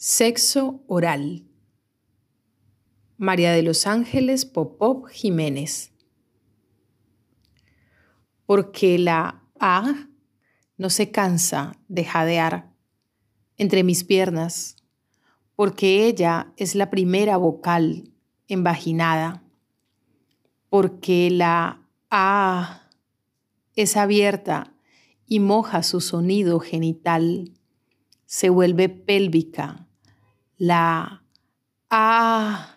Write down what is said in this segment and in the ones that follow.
Sexo oral. María de los Ángeles Popop Jiménez. Porque la A no se cansa de jadear entre mis piernas, porque ella es la primera vocal envaginada, porque la A es abierta y moja su sonido genital, se vuelve pélvica la A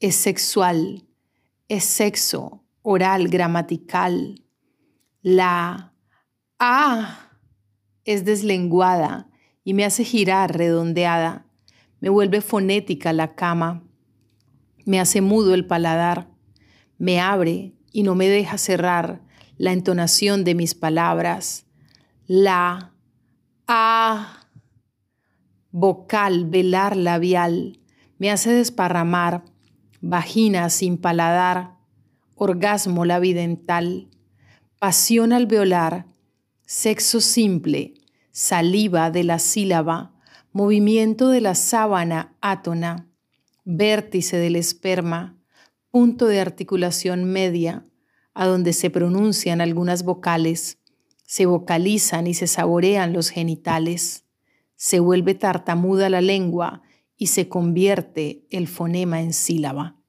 es sexual, es sexo oral, gramatical. La A es deslenguada y me hace girar redondeada. Me vuelve fonética la cama. Me hace mudo el paladar. Me abre y no me deja cerrar la entonación de mis palabras. La A vocal, velar labial, me hace desparramar, vagina sin paladar, orgasmo labidental, pasión alveolar, sexo simple, saliva de la sílaba, movimiento de la sábana átona, vértice del esperma, punto de articulación media, a donde se pronuncian algunas vocales, se vocalizan y se saborean los genitales se vuelve tartamuda la lengua y se convierte el fonema en sílaba.